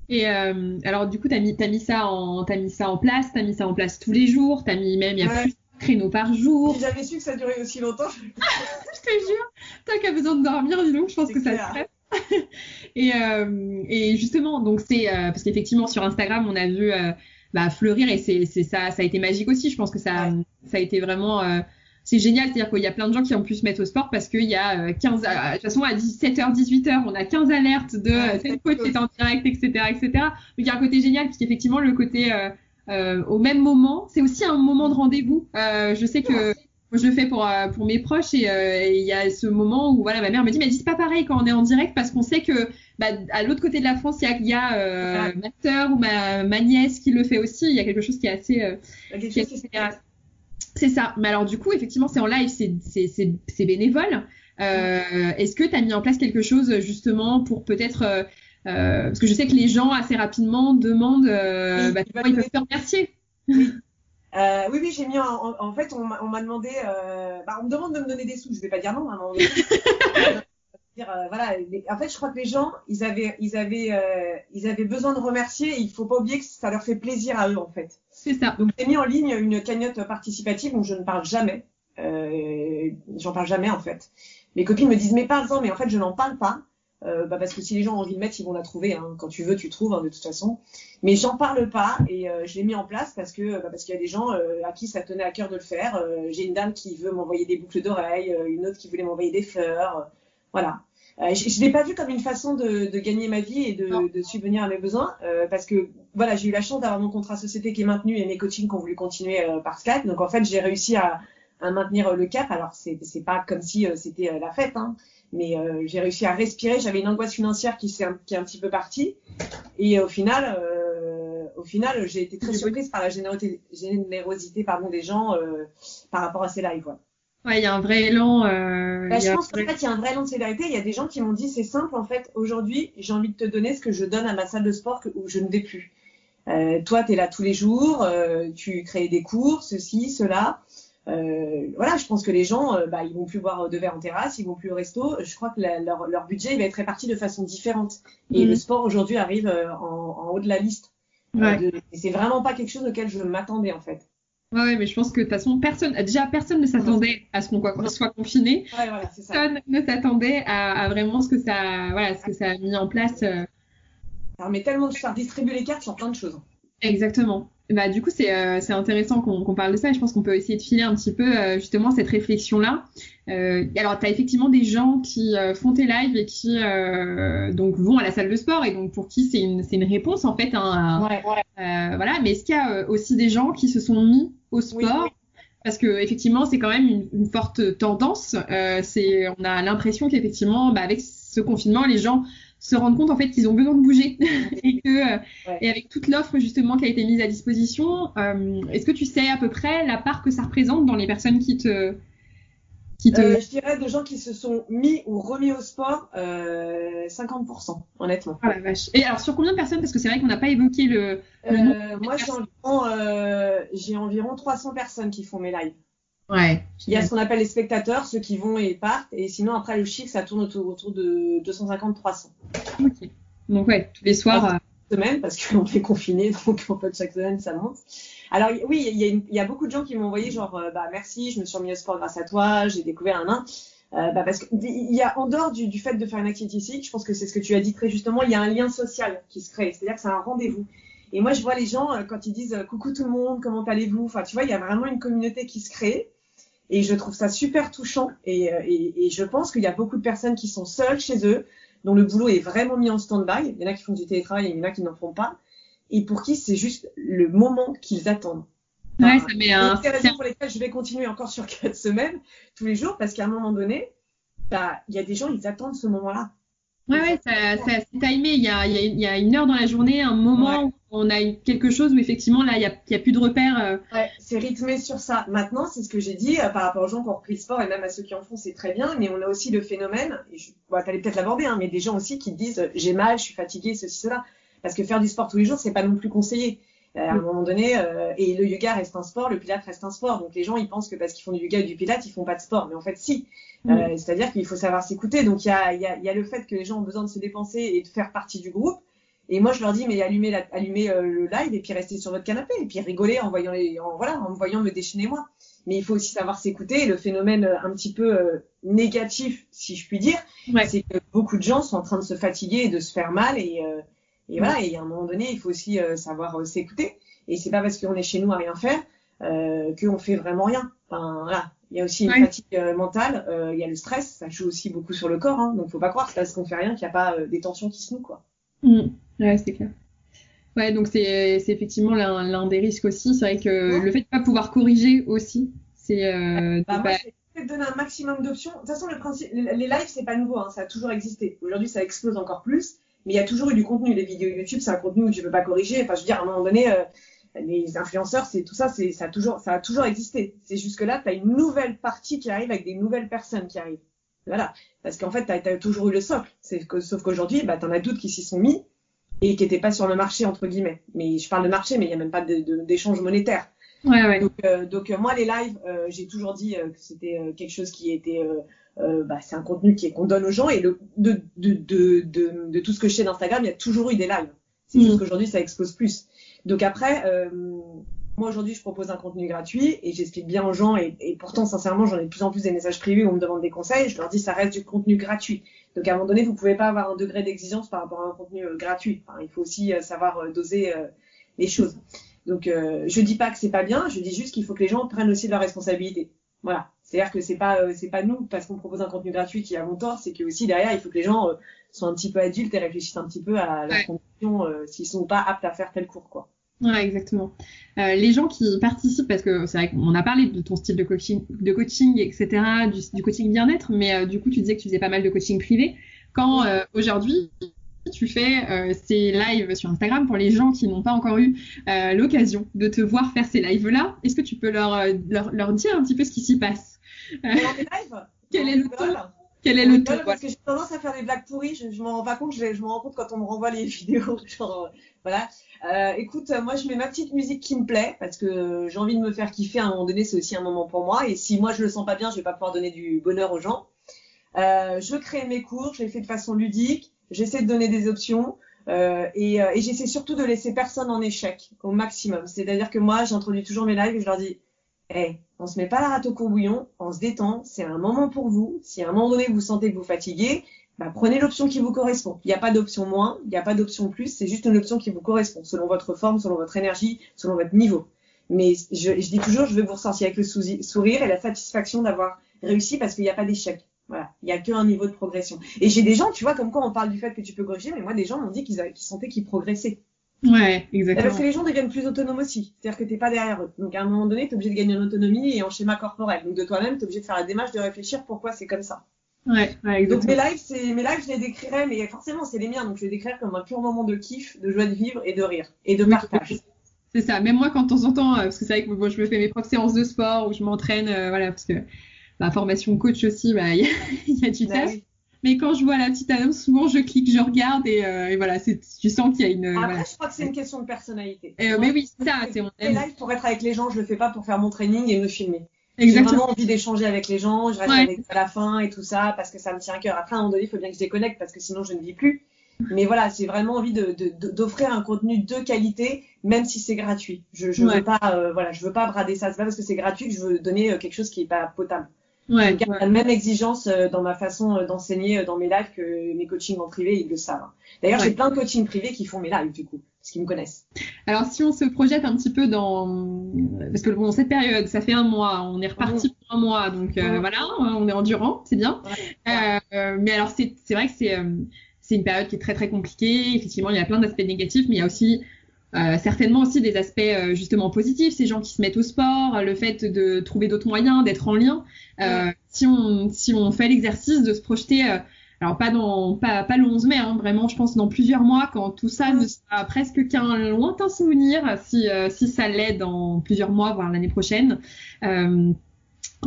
Et euh, alors, du coup, t'as mis, as mis ça en, as mis ça en place, t'as mis ça en place tous les jours, t'as mis même, il y a plus de créneaux par jour. Si j'avais su que ça durait aussi longtemps, je, te jure, toi qui as besoin de dormir, dis donc, je pense que ça serait. et, euh, et justement, donc c'est euh, parce qu'effectivement sur Instagram, on a vu bah, fleurir et c'est ça, ça a été magique aussi. Je pense que ça, ça a été vraiment c'est génial, c'est-à-dire qu'il y a plein de gens qui ont pu se mettre au sport parce qu'il y a 15, euh, de toute façon à 17h, 18h, on a 15 alertes de euh, tel coach est en direct, etc., etc. Donc il y a un côté génial puisqu'effectivement le côté euh, euh, au même moment, c'est aussi un moment de rendez-vous. Euh, je sais que moi, je le fais pour pour mes proches et il y a ce moment où voilà ma mère me dit mais dis pas pareil quand on est en direct parce qu'on sait que bah, à l'autre côté de la France il y a, y a ma sœur ou ma, ma nièce qui le fait aussi. Il y a quelque chose qui est assez, qui est assez c'est ça. Mais alors du coup, effectivement, c'est en live, c'est bénévole. Euh, Est-ce que tu as mis en place quelque chose justement pour peut-être... Euh, euh, parce que je sais que les gens assez rapidement demandent euh, bah, comment ils peuvent te remercier. Oui. Euh, oui, oui, j'ai mis en, en, fait, on m'a demandé, euh, bah, on me demande de me donner des sous, je vais pas dire non à donné. Euh, voilà, en fait, je crois que les gens, ils avaient, ils avaient, euh, ils avaient besoin de remercier. Et il faut pas oublier que ça leur fait plaisir à eux, en fait. C'est ça. Donc, j'ai mis en ligne une cagnotte participative dont je ne parle jamais. Euh, j'en parle jamais, en fait. Mes copines me disent, mais parle-en, mais en fait, je n'en parle pas. Bah parce que si les gens ont envie de mettre, ils vont la trouver. Hein. Quand tu veux, tu trouves hein, de toute façon. Mais j'en parle pas et je l'ai mis en place parce que bah, parce qu'il y a des gens à qui ça tenait à cœur de le faire. J'ai une dame qui veut m'envoyer des boucles d'oreilles, une autre qui voulait m'envoyer des fleurs. voilà. Euh, je ne l'ai pas vu comme une façon de, de, gagner ma vie et de, de subvenir à mes besoins, euh, parce que voilà, j'ai eu la chance d'avoir mon contrat société qui est maintenu et mes coachings qui ont voulu continuer euh, par Skype. Donc en fait, j'ai réussi à, à, maintenir le cap. Alors c'est pas comme si c'était la fête, hein, mais j'ai réussi à respirer. J'avais une angoisse financière qui, est qui est un petit peu partie, et au final, au final, j'ai été très surprise par la générosité, générosité pardon des gens par rapport à ces lives. Ouais, il y a un vrai élan. Euh, bah, je pense qu'en fait, il y a un vrai élan de solidarité. Il y a des gens qui m'ont dit, c'est simple, en fait, aujourd'hui, j'ai envie de te donner ce que je donne à ma salle de sport que, où je ne vais plus. Euh, toi, tu es là tous les jours, euh, tu crées des cours, ceci, cela. Voilà, je pense que les gens, bah, ils vont plus boire de verre en terrasse, ils vont plus au resto. Je crois que la, leur, leur, budget il va être réparti de façon différente. Et mm. le sport aujourd'hui arrive en, en, haut de la liste. Ouais. c'est vraiment pas quelque chose auquel je m'attendais en fait. Ouais, mais je pense que de toute façon, personne, déjà, personne ne s'attendait à ce qu'on soit confiné. Ouais, voilà, ça. Personne ne s'attendait à, à, vraiment ce que ça, voilà, ce que ça a mis en place. Euh... Ça permet tellement de faire distribuer les cartes sur plein de choses. Exactement. Bah, du coup, c'est euh, intéressant qu'on qu parle de ça et je pense qu'on peut essayer de filer un petit peu euh, justement cette réflexion-là. Euh, alors, tu as effectivement des gens qui euh, font tes lives et qui euh, donc vont à la salle de sport et donc pour qui c'est une, une réponse en fait. Hein, ouais, ouais. voilà. Mais est-ce qu'il y a aussi des gens qui se sont mis au sport oui, oui. Parce que effectivement, c'est quand même une, une forte tendance. c'est, on a l'impression qu'effectivement, bah, avec ce confinement, les gens se rendent compte en fait qu'ils ont besoin de bouger et que euh, ouais. et avec toute l'offre justement qui a été mise à disposition, euh, est-ce que tu sais à peu près la part que ça représente dans les personnes qui te qui te... euh, Je dirais de gens qui se sont mis ou remis au sport, euh, 50%, honnêtement. Ah la vache. Et alors, sur combien de personnes? Parce que c'est vrai qu'on n'a pas évoqué le. le euh, moi, j'ai environ, euh, j'ai environ 300 personnes qui font mes lives. Ouais. Il y a ce qu'on appelle les spectateurs, ceux qui vont et partent. Et sinon, après, le chiffre, ça tourne autour, autour de 250-300. Ok. Donc, ouais, tous les soirs. Chaque semaine, parce qu'on est confiné, donc en fait, chaque semaine, ça monte. Alors oui, il y, a beaucoup de gens qui m'ont envoyé genre euh, bah merci, je me suis remis au sport grâce à toi, j'ai découvert un nain. Euh, bah parce qu'il y a en dehors du, fait de faire une activité physique, je pense que c'est ce que tu as dit très justement, il y a un lien social qui se crée, c'est-à-dire que c'est un rendez-vous. Et moi je vois les gens euh, quand ils disent euh, coucou tout le monde, comment allez-vous, enfin tu vois, il y a vraiment une communauté qui se crée. Et je trouve ça super touchant. Et, et, je pense qu'il y a beaucoup de personnes qui sont seules chez eux, dont le boulot est vraiment mis en stand-by. Il y en a qui font du télétravail il y en a qui n'en font pas et pour qui c'est juste le moment qu'ils attendent. Ouais, ça met un. C'est raison pour lesquelles je vais continuer encore sur quatre semaines, tous les jours, parce qu'à un moment donné, bah, il y a des gens, ils attendent ce moment-là. Ouais, ouais, c'est timé. Il y a, il y a une heure dans la journée, un moment ouais. où on a quelque chose où effectivement, là, il n'y a, plus de repères. Euh... Ouais, c'est rythmé sur ça. Maintenant, c'est ce que j'ai dit euh, par rapport aux gens qui ont repris le sport et même à ceux qui en font, c'est très bien. Mais on a aussi le phénomène, et je, bon, t'allais peut-être l'aborder, hein, mais des gens aussi qui disent euh, j'ai mal, je suis fatigué, ceci, cela. Parce que faire du sport tous les jours, c'est pas non plus conseillé. Euh, à un moment donné, euh, et le yoga reste un sport, le pilate reste un sport. Donc les gens, ils pensent que parce qu'ils font du yoga et du pilate, ils font pas de sport. Mais en fait, si. Euh. C'est-à-dire qu'il faut savoir s'écouter. Donc il y a, y, a, y a, le fait que les gens ont besoin de se dépenser et de faire partie du groupe. Et moi, je leur dis, mais allumez, la, allumez euh, le live et puis restez sur votre canapé et puis rigolez en voyant les, en, voilà, en me voyant me déchaîner moi. Mais il faut aussi savoir s'écouter. Le phénomène un petit peu négatif, si je puis dire, ouais. c'est que beaucoup de gens sont en train de se fatiguer et de se faire mal et et voilà, et à un moment donné, il faut aussi euh, savoir euh, s'écouter. Et c'est pas parce qu'on est chez nous à rien faire euh, qu'on fait vraiment rien. Enfin, voilà. Il y a aussi une Ouais. fatigue euh, mentale, euh, il y a le stress, ça joue aussi beaucoup sur le corps. Hein, donc faut pas croire que parce qu'on fait rien qu'il n'y a pas des tensions qui se nouent, quoi. Mm. Ouais, c'est clair. Ouais, donc c'est effectivement l'un des risques aussi. C'est vrai que Ouais. le fait de pas pouvoir corriger aussi, c'est Bah, de te donner un maximum d'options. De toute façon, le principe, les les lives, c'est pas nouveau, hein, ça a toujours existé. Aujourd'hui, ça explose encore plus, mais il y a toujours eu du contenu. Les vidéos YouTube, c'est un contenu où tu peux pas corriger. Enfin, je veux dire, à un moment donné, euh, les influenceurs, c'est tout ça, c'est ça a toujours, ça a toujours existé. C'est jusque là, tu as une nouvelle partie qui arrive avec des nouvelles personnes qui arrivent. Voilà, parce qu'en fait, tu as, toujours eu le socle. Que, sauf qu'aujourd'hui, bah, t'en as d'autres qui s'y sont mis et qui n'étaient pas sur le marché entre guillemets. Mais je parle de marché, mais il y a même pas d'échange monétaire. Ouais, ouais. Donc, euh, donc euh, moi, les lives, euh, j'ai toujours dit que c'était quelque chose qui était, euh, bah, c'est un contenu qui qu'on donne aux gens et le, de, de, de, de, de tout ce que je sais d'Instagram, il y a toujours eu des lives. C'est juste qu'aujourd'hui, ça explose plus. Donc après, euh, moi aujourd'hui, je propose un contenu gratuit et j'explique bien aux gens et, et pourtant, sincèrement, j'en ai de plus en plus des messages privés où on me demande des conseils. Je leur dis, ça reste du contenu gratuit. Donc à un moment donné, vous pouvez pas avoir un degré d'exigence par rapport à un contenu euh, gratuit. Enfin, il faut aussi savoir doser les choses. Donc je dis pas que c'est pas bien, je dis juste qu'il faut que les gens prennent aussi de leurs responsabilités. Voilà. C'est-à-dire que c'est pas euh, c'est pas nous parce qu'on propose un contenu gratuit qui a mon tort, c'est que aussi derrière il faut que les gens euh, soient un petit peu adultes et réfléchissent un petit peu à leurs Ouais. conditions euh, s'ils sont pas aptes à faire tel cours quoi. Ouais, exactement. Euh, les gens qui participent, parce que c'est vrai qu'on a parlé de ton style de coaching, de coaching, etc., du, du coaching bien-être, mais euh, du coup, tu disais que tu faisais pas mal de coaching privé. Quand euh, aujourd'hui, tu fais ces lives sur Instagram pour les gens qui n'ont pas encore eu l'occasion de te voir faire ces lives-là, est-ce que tu peux leur, leur, leur dire un petit peu ce qui s'y passe? Lives, Quel est le ton Quel est le ton parce que j'ai tendance à faire des blagues pourries, je, je m'en rends pas compte, je, je me rends compte quand on me renvoie les vidéos. Genre, euh, voilà. Euh, écoute, euh, moi je mets ma petite musique qui me plaît parce que euh, j'ai envie de me faire kiffer à un moment donné, c'est aussi un moment pour moi. Et si moi je le sens pas bien, je vais pas pouvoir donner du bonheur aux gens. Euh, je crée mes cours, je les fais de façon ludique, j'essaie de donner des options. Euh, et, euh, et j'essaie surtout de laisser personne en échec au maximum. C'est-à-dire que moi, j'introduis toujours mes lives et je leur dis, hey, on se met pas la rate au courbouillon, on se détend, c'est un moment pour vous. Si à un moment donné vous sentez que vous fatiguez, bah, prenez l'option qui vous correspond. Il n'y a pas d'option moins, il n'y a pas d'option plus, c'est juste une option qui vous correspond, selon votre forme, selon votre énergie, selon votre niveau. Mais je, je dis toujours, je vais vous ressortir avec le sou- sourire et la satisfaction d'avoir réussi parce qu'il n'y a pas d'échec. Voilà, il n'y a qu'un niveau de progression. Et j'ai des gens, tu vois, comme quoi on parle du fait que tu peux corriger, mais moi des gens m'ont dit qu'ils sentaient qu'ils progressaient. Ouais, Et Parce exactement. que les gens deviennent plus autonomes aussi. C'est-à-dire que t'es pas derrière eux. Donc à un moment donné, t'es obligé de gagner en autonomie et en schéma corporel. Donc de toi-même, t'es obligé de faire la démarche de réfléchir pourquoi c'est comme ça. Ouais, ouais, Donc exactement. mes lives, c'est mes lives, je les décrirais, mais forcément c'est les miens, donc je les décrirais comme un pur moment de kiff, de joie de vivre et de rire et de Oui, partage. C'est ça. Même moi, quand de temps en temps, euh, parce que c'est vrai que moi, je me fais mes propres séances de sport où je m'entraîne, euh, voilà, parce que ma formation coach aussi, bah, il y, a du Bah test. Mais quand je vois la petite annonce, souvent je clique, je regarde et, euh, et voilà, c'est, tu sens qu'il y a une. Après, voilà. je crois que c'est une question de personnalité. Euh, Moi, mais oui, c'est ça, c'est on fais aime. live pour être avec les gens, je le fais pas pour faire mon training et me filmer. J'ai Exactement. vraiment envie d'échanger avec les gens, je reste Ouais. avec à la fin et tout ça parce que ça me tient à cœur. Après, à un moment donné, il faut bien que je déconnecte parce que sinon je ne vis plus. Mais voilà, j'ai vraiment envie de, de- de- d'offrir un contenu de qualité, même si c'est gratuit. Je, je Ouais. veux pas, euh, voilà, je veux pas brader ça. C'est pas parce que c'est gratuit que je veux donner euh, quelque chose qui est pas potable. Ouais, Je garde ouais. la même exigence euh, dans ma façon euh, d'enseigner euh, dans mes lives que mes coachings en privé, ils le savent. hein. D'ailleurs, Ouais. j'ai plein de coachings privés qui font mes lives du coup, parce qu'ils me connaissent. Alors si on se projette un petit peu dans parce que bon cette période ça fait un mois on est reparti pour un mois donc euh, voilà on est endurant c'est bien. Euh, mais alors c'est c'est vrai que c'est euh, c'est une période qui est très très compliquée effectivement il y a plein d'aspects négatifs mais il y a aussi euh, certainement aussi des aspects euh, justement positifs ces gens qui se mettent au sport le fait de trouver d'autres moyens d'être en lien Euh, si on si on fait l'exercice de se projeter euh, alors pas dans pas, pas le 11 mai, hein, vraiment je pense dans plusieurs mois quand tout ça ne sera presque qu'un lointain souvenir, si, euh, si ça l'est dans plusieurs mois, voire l'année prochaine. Euh,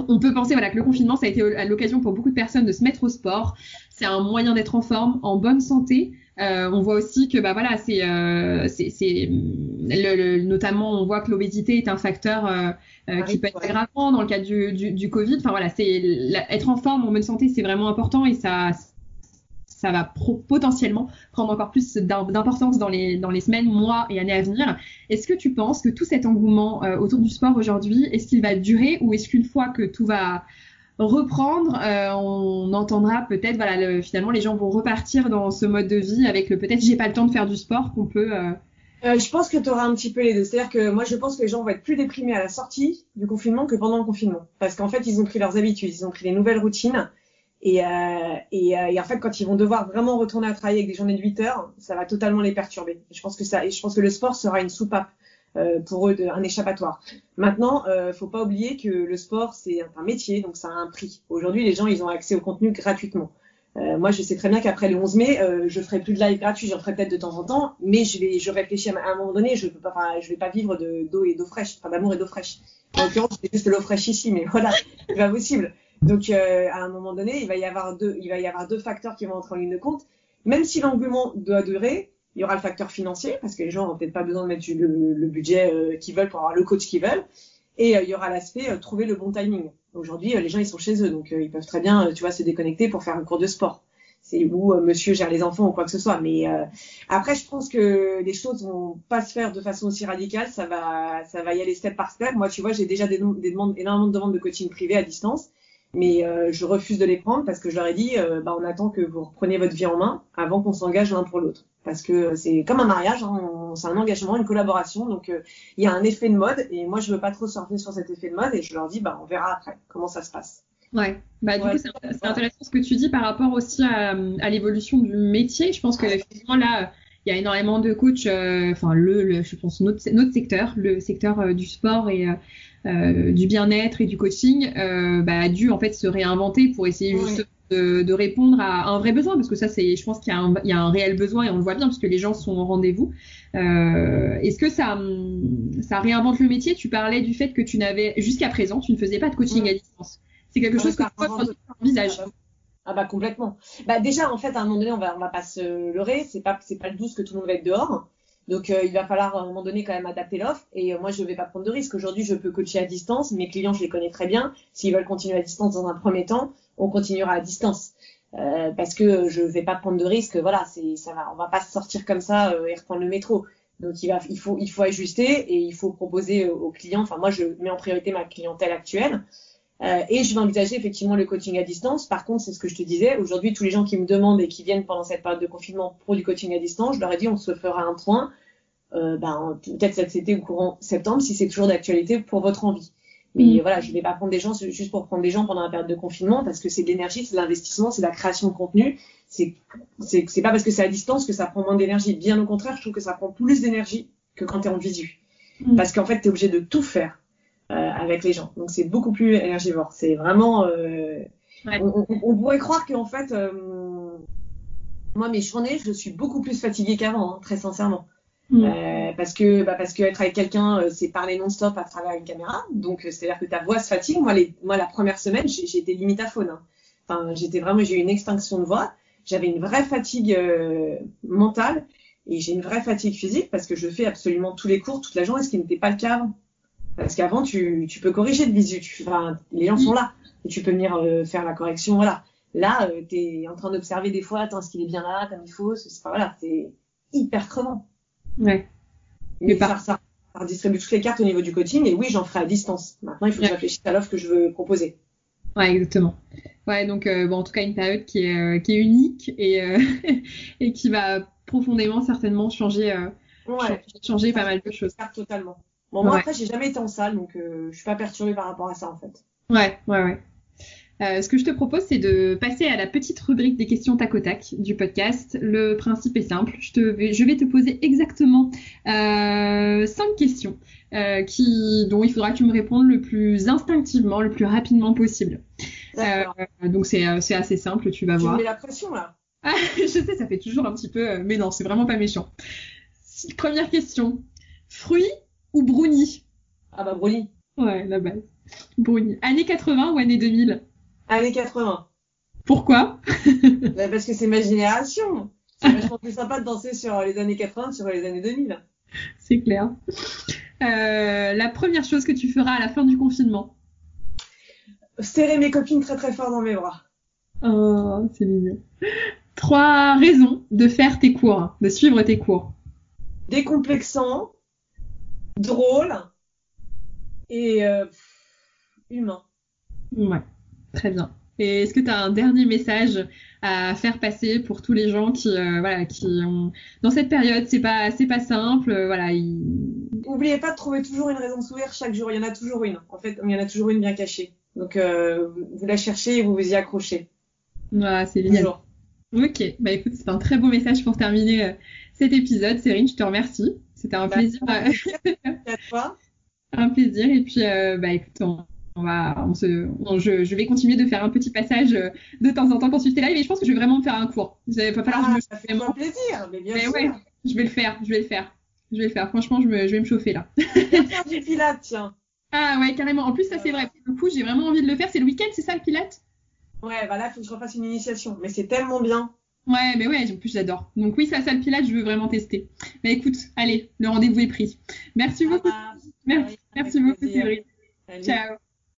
on peut penser voilà, que le confinement, ça a été l'occasion pour beaucoup de personnes de se mettre au sport. C'est un moyen d'être en forme, en bonne santé. Euh, on voit aussi que bah voilà, c'est, euh, c'est, c'est le, le- notamment on voit que l'obésité est un facteur euh, euh, qui Oui, peut être aggravant dans le cadre du, du, du Covid. Enfin voilà, c'est être en forme, en bonne santé, c'est vraiment important et ça ça va pro- potentiellement prendre encore plus d'im- d'importance dans les, dans les semaines, mois et années à venir. Est-ce que tu penses que tout cet engouement euh, autour du sport aujourd'hui, est-ce qu'il va durer ou est-ce qu'une fois que tout va reprendre, euh, on entendra peut-être, voilà, le- finalement les gens vont repartir dans ce mode de vie avec le peut-être j'ai pas le temps de faire du sport qu'on peut. euh, Euh, je pense que tu auras un petit peu les deux. C'est-à-dire que moi, je pense que les gens vont être plus déprimés à la sortie du confinement que pendant le confinement. Parce qu'en fait, ils ont pris leurs habitudes, ils ont pris les nouvelles routines. Et, euh, et, euh, et en fait, quand ils vont devoir vraiment retourner à travailler avec des journées de 8 heures, ça va totalement les perturber. Je pense que ça, et je pense que le sport sera une soupape pour eux, un échappatoire. Maintenant, euh, faut pas oublier que le sport c'est un métier, donc ça a un prix. Aujourd'hui, les gens ils ont accès au contenu gratuitement. Euh, moi, je sais très bien qu'après le 11 mai, euh, je ferai plus de live gratuit, j'en ferai peut-être de temps en temps, mais je vais, je réfléchis à, un moment donné, je peux pas, enfin, vais pas vivre de d'eau et d'eau fraîche, enfin d'amour et d'eau fraîche. En l'occurrence, c'est juste de l'eau fraîche ici, mais voilà, c'est pas possible. Donc, euh, à un moment donné, il va y avoir deux, il va y avoir deux facteurs qui vont entrer en ligne de compte. Même si l'engouement doit durer, il y aura le facteur financier, parce que les gens n'ont peut-être pas besoin de mettre le, budget euh, qu'ils veulent pour avoir le coach qu'ils veulent. Et euh, il y aura l'aspect euh, trouver le bon timing. Aujourd'hui, les gens ils sont chez eux, donc ils peuvent très bien, tu vois, se déconnecter pour faire un cours de sport. C'est où Monsieur gère les enfants ou quoi que ce soit. Mais après, je pense que les choses vont pas se faire de façon aussi radicale. Ça va, ça va y aller step par step. Moi, tu vois, j'ai déjà des demandes, énormément de demandes de coaching privé à distance, mais euh, je refuse de les prendre parce que je leur ai dit, euh, bah, on attend que vous repreniez votre vie en main avant qu'on s'engage l'un pour l'autre. Parce que c'est comme un mariage, hein, c'est un engagement, une collaboration. Donc euh, il y a un effet de mode et moi je veux pas trop surfer sur cet effet de mode et je leur dis bah on verra après comment ça se passe. Ouais, bah du Ouais, coup c'est c'est intéressant ce que tu dis par rapport aussi à, à l'évolution du métier. Je pense que effectivement là il y a énormément de coachs, euh, enfin le, le- je pense notre, notre secteur, le secteur euh, du sport et euh, du bien-être et du coaching, euh, bah, a dû en fait se réinventer pour essayer Ouais. juste de, de répondre à un vrai besoin parce que ça c'est, je pense qu'il y, a un- il y a un réel besoin et on le voit bien parce que les gens sont au rendez-vous. Euh, Est-ce que ça, hum, ça réinvente le métier? Tu parlais du fait que tu n'avais jusqu'à présent tu ne faisais pas de coaching à distance. C'est quelque Ouais, chose que tu envisages? Ah bah complètement. Bah déjà en fait à un moment donné on va on va pas se leurrer, c'est pas c'est pas le 12 que tout le monde va être dehors. Donc euh, il va falloir à un moment donné quand même adapter l'offre et euh, moi je vais pas prendre de risque. Aujourd'hui je peux coacher à distance, mes clients je les connais très bien. S'ils veulent continuer à distance dans un premier temps, on continuera à distance. Euh, parce que je vais pas prendre de risque, voilà, c'est ça va, on va pas sortir comme ça et reprendre le métro. Donc il va, il faut, il faut ajuster et il faut proposer aux clients. Enfin moi je mets en priorité ma clientèle actuelle euh, et je vais envisager effectivement le coaching à distance. Par contre, c'est ce que je te disais. Aujourd'hui, tous les gens qui me demandent et qui viennent pendant cette période de confinement pour du coaching à distance, je leur ai dit on se fera un point, euh, ben, peut-être cet été ou courant septembre, si c'est toujours d'actualité pour votre envie. Mais Mm. voilà, je vais pas prendre des gens juste pour prendre des gens pendant la période de confinement parce que c'est de l'énergie, c'est de l'investissement, c'est de la création de contenu. C'est c'est pas parce que c'est à distance que ça prend moins d'énergie. Bien au contraire, je trouve que ça prend plus d'énergie que quand tu es en visu. Mm. Parce qu'en fait, tu es obligé de tout faire avec les gens. Donc c'est beaucoup plus énergivore. C'est vraiment. euh, Ouais. on, on- on pourrait croire qu'en fait, euh, moi mes journées, je suis beaucoup plus fatiguée qu'avant, hein, très sincèrement. Mm. Euh, parce que bah, parce que être avec quelqu'un, euh, c'est parler non-stop à travers une caméra. Donc euh, c'est-à-dire que ta voix se fatigue. Moi, les, moi la première semaine, j'étais limite à faune. Hein. Enfin, j'étais vraiment, j'ai eu une extinction de voix. J'avais une vraie fatigue mentale et j'ai une vraie fatigue physique parce que je fais absolument tous les cours toute la journée, ce qui n'était pas le cas avant. Parce qu'avant, tu, tu peux corriger de visu. Tu, enfin, les gens sont là et tu peux venir faire la correction. Voilà. Là, tu es en train d'observer des fois, attends, est-ce qu'il est bien là, comme il faut. C'est voilà, c'est hyper crevant. Ouais. Mais par ça, ça redistribue toutes les cartes au niveau du coaching. Et oui, j'en ferai à distance. Maintenant, il faut que je réfléchisse à l'offre que je veux proposer. Ouais, exactement. Ouais, donc euh, bon, en tout cas une période qui est, euh, qui est unique et, euh, et qui va profondément certainement changer, ouais. changer pas mal de choses. Totalement. Bon, moi après, j'ai jamais été en salle, donc je suis pas perturbée par rapport à ça en fait. Ouais, ouais, ouais. Euh, ce que je te propose, c'est de passer à la petite rubrique des questions tac au tac du podcast. Le principe est simple. Je, te vais, je vais te poser exactement euh, cinq questions euh, qui, dont il faudra que tu me répondes le plus instinctivement, le plus rapidement possible. Euh, donc c'est assez simple, tu vas tu voir. Tu mets la pression là. Ah, je sais, ça fait toujours un petit peu, mais non, c'est vraiment pas méchant. Première question. Fruits ou brownie Ah bah brownie. Ouais, la base. Brownie. Année 80 ou année 2000 Années 80. Pourquoi? Bah, Parce que c'est ma génération. C'est vachement plus sympa de danser sur les années 80 que sur les années 2000. C'est clair. Euh, la première chose que tu feras à la fin du confinement? Serrer mes copines très très fort dans mes bras. Oh, c'est mignon. Trois raisons de faire tes cours, de suivre tes cours. Décomplexant, drôle et euh, humain. Ouais. Très bien. Et est-ce que tu as un dernier message à faire passer pour tous les gens qui, euh, voilà, qui ont dans cette période, c'est pas, c'est pas simple, euh, voilà. N'oubliez pas de trouver toujours une raison de sourire chaque jour. Il y en a toujours une. En fait, il y en a toujours une bien cachée. Donc, euh, vous la cherchez et vous vous y accrochez. Voilà, c'est génial. Ok, bah écoute, c'est un très beau message pour terminer cet épisode. Cérine, je te remercie. C'était un bah, plaisir. à toi. un plaisir. Et puis, bah écoute, on on va, on se, je, vais continuer de faire un petit passage euh, de temps en temps pour suivre tes lives et je pense que je vais vraiment faire un cours. Ça va falloir ah, je ça fait vraiment plaisir, mais bien sûr. Ouais, je vais le faire, je vais le faire. Je vais le faire. Franchement, je, me, je vais me chauffer là. faire du pilate, tiens. Ah ouais, carrément. En plus, ça c'est vrai. Du coup, j'ai vraiment envie de le faire. C'est le week-end, c'est ça le pilate Ouais, bah là, il faut que je refasse une initiation. Mais c'est tellement bien. Ouais, mais ouais, en plus j'adore. Donc oui, ça, ça le pilate, je veux vraiment tester. Mais écoute, allez, le rendez-vous est pris. Merci beaucoup. merci, merci beaucoup, Cédric. Ciao.